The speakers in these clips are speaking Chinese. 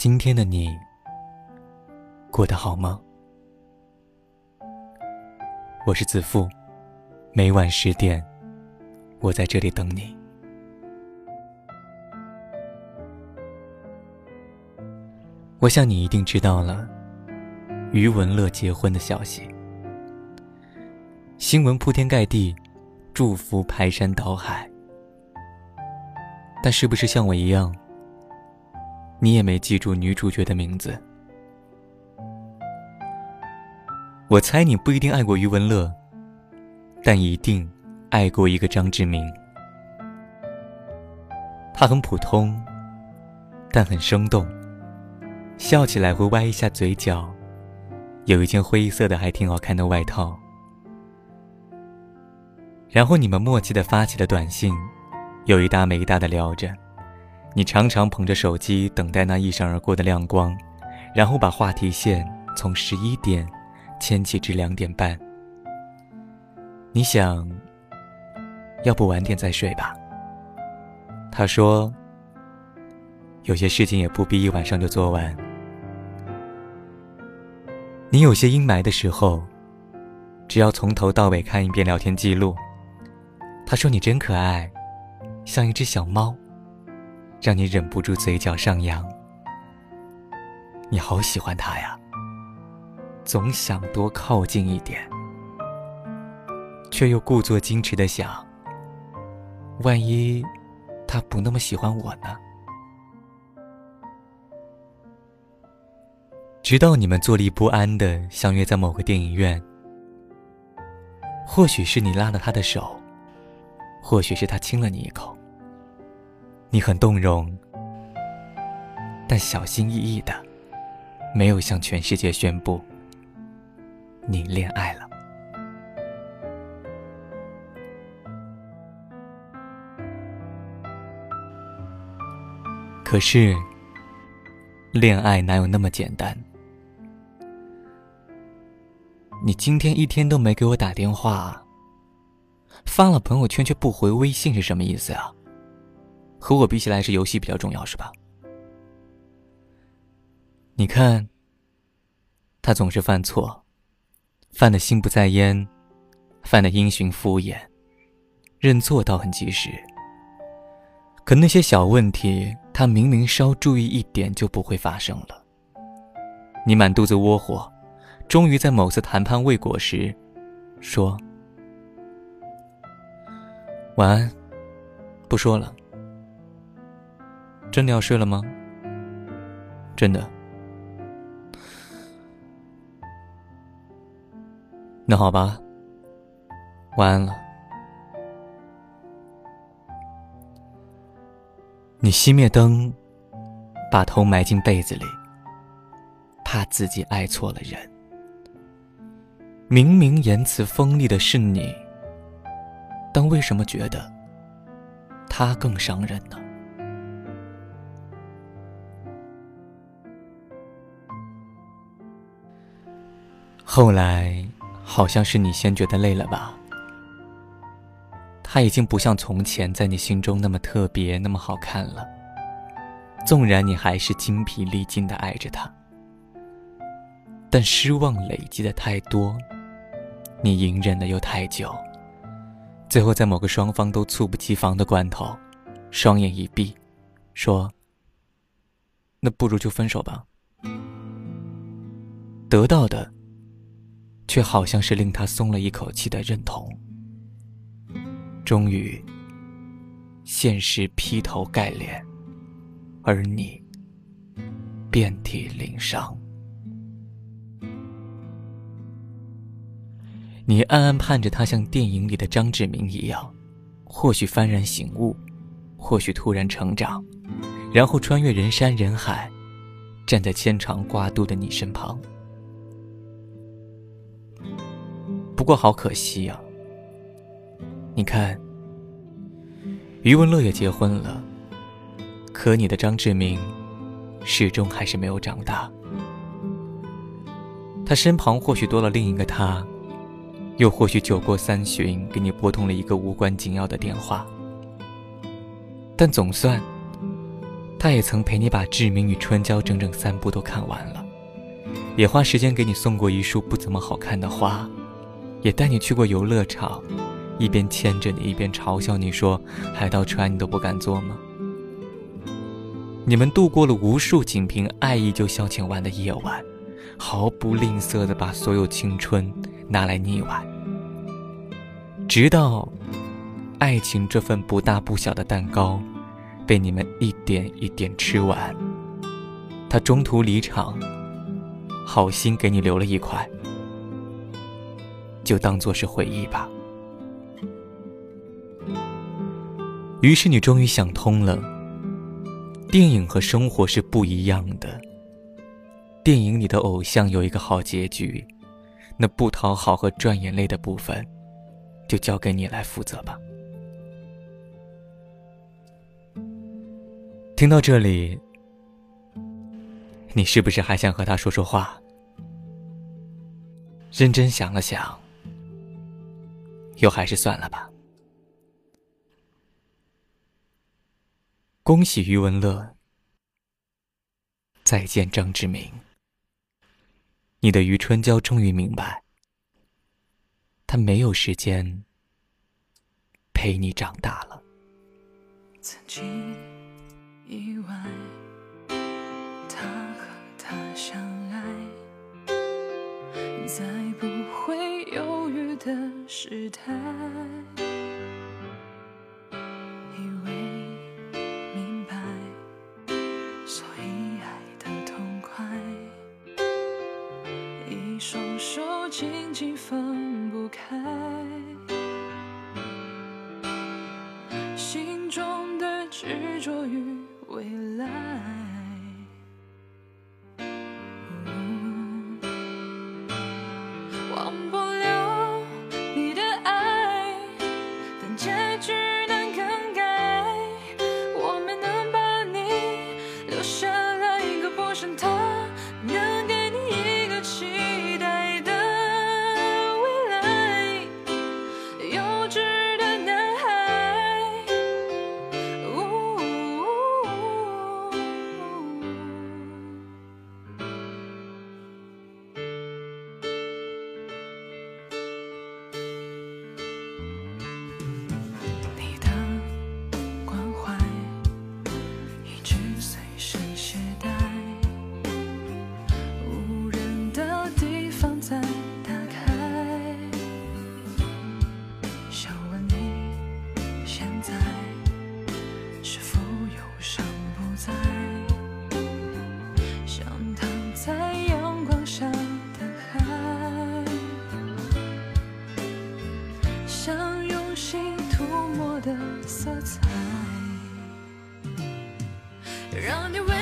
今天的你过得好吗？我是子富，每晚十点，我在这里等你。我想你一定知道了，余文乐结婚的消息，新闻铺天盖地，祝福排山倒海。但是不是像我一样，你也没记住女主角的名字？我猜你不一定爱过余文乐，但一定爱过一个张志明。他很普通，但很生动。笑起来会歪一下嘴角，有一件灰色的还挺好看的外套。然后你们默契的发起了短信，有一搭没一搭的聊着。你常常捧着手机等待那一闪而过的亮光，然后把话题线从十一点牵起至两点半。你想，要不晚点再睡吧？他说，有些事情也不必一晚上就做完。你有些阴霾的时候，只要从头到尾看一遍聊天记录。他说你真可爱，像一只小猫，让你忍不住嘴角上扬。你好喜欢他呀，总想多靠近一点，却又故作矜持的想：万一他不那么喜欢我呢？直到你们坐立不安的相约在某个电影院，或许是你拉了他的手，或许是他亲了你一口，你很动容，但小心翼翼的，没有向全世界宣布你恋爱了。可是，恋爱哪有那么简单？你今天一天都没给我打电话，发了朋友圈却不回微信是什么意思啊？和我比起来是游戏比较重要是吧？你看，他总是犯错，犯的心不在焉，犯的因循敷衍，认错倒很及时。可那些小问题，他明明稍注意一点就不会发生了。你满肚子窝火。终于在某次谈判未果时，说：“晚安，不说了。真的要睡了吗？真的。那好吧，晚安了。你熄灭灯，把头埋进被子里，怕自己爱错了人。”明明言辞锋利的是你，但为什么觉得他更伤人呢？后来好像是你先觉得累了吧？他已经不像从前在你心中那么特别、那么好看了。纵然你还是精疲力尽的爱着他，但失望累积的太多。你隐忍的又太久，最后在某个双方都猝不及防的关头，双眼一闭，说：“那不如就分手吧。”得到的，却好像是令他松了一口气的认同。终于，现实劈头盖脸，而你遍体鳞伤。你暗暗盼着他像电影里的张志明一样，或许幡然醒悟，或许突然成长，然后穿越人山人海，站在牵肠挂肚的你身旁。不过好可惜呀，你看，余文乐也结婚了，可你的张志明，始终还是没有长大。他身旁或许多了另一个他。又或许酒过三巡，给你拨通了一个无关紧要的电话，但总算，他也曾陪你把《志明与春娇》整整三部都看完了，也花时间给你送过一束不怎么好看的花，也带你去过游乐场，一边牵着你，一边嘲笑你说：“海盗船你都不敢坐吗？”你们度过了无数仅凭爱意就消遣完的夜晚，毫不吝啬地把所有青春拿来腻歪，直到爱情这份不大不小的蛋糕被你们一点一点吃完，他中途离场，好心给你留了一块，就当做是回忆吧。于是你终于想通了。电影和生活是不一样的。电影里的偶像有一个好结局，那不讨好和赚眼泪的部分，就交给你来负责吧。听到这里，你是不是还想和他说说话？认真想了想，又还是算了吧。恭喜余文乐，再见张志明。你的余春娇终于明白，他没有时间陪你长大了。曾经以为他和她相爱，再不会犹豫的是太以为明白，所以爱的痛快，一双手紧紧放。的色彩让你为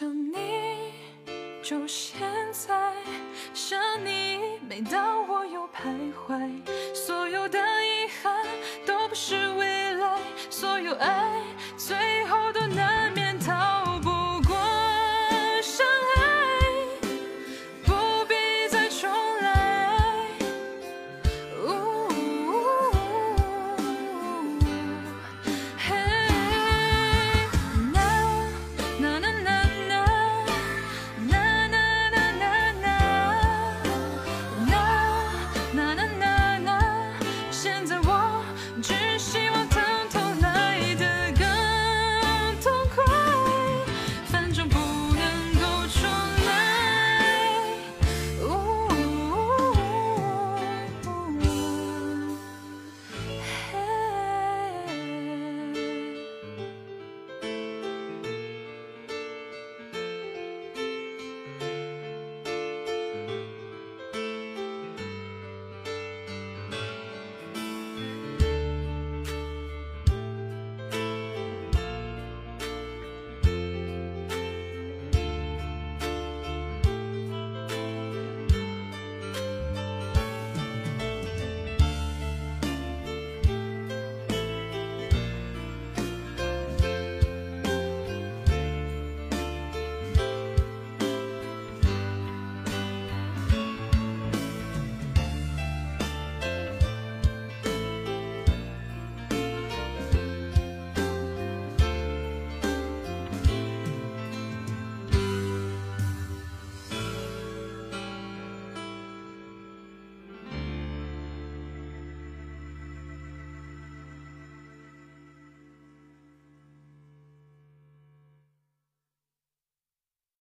想你，就现在。想你，每当我又徘徊。所有的遗憾，都不是未来。所有爱。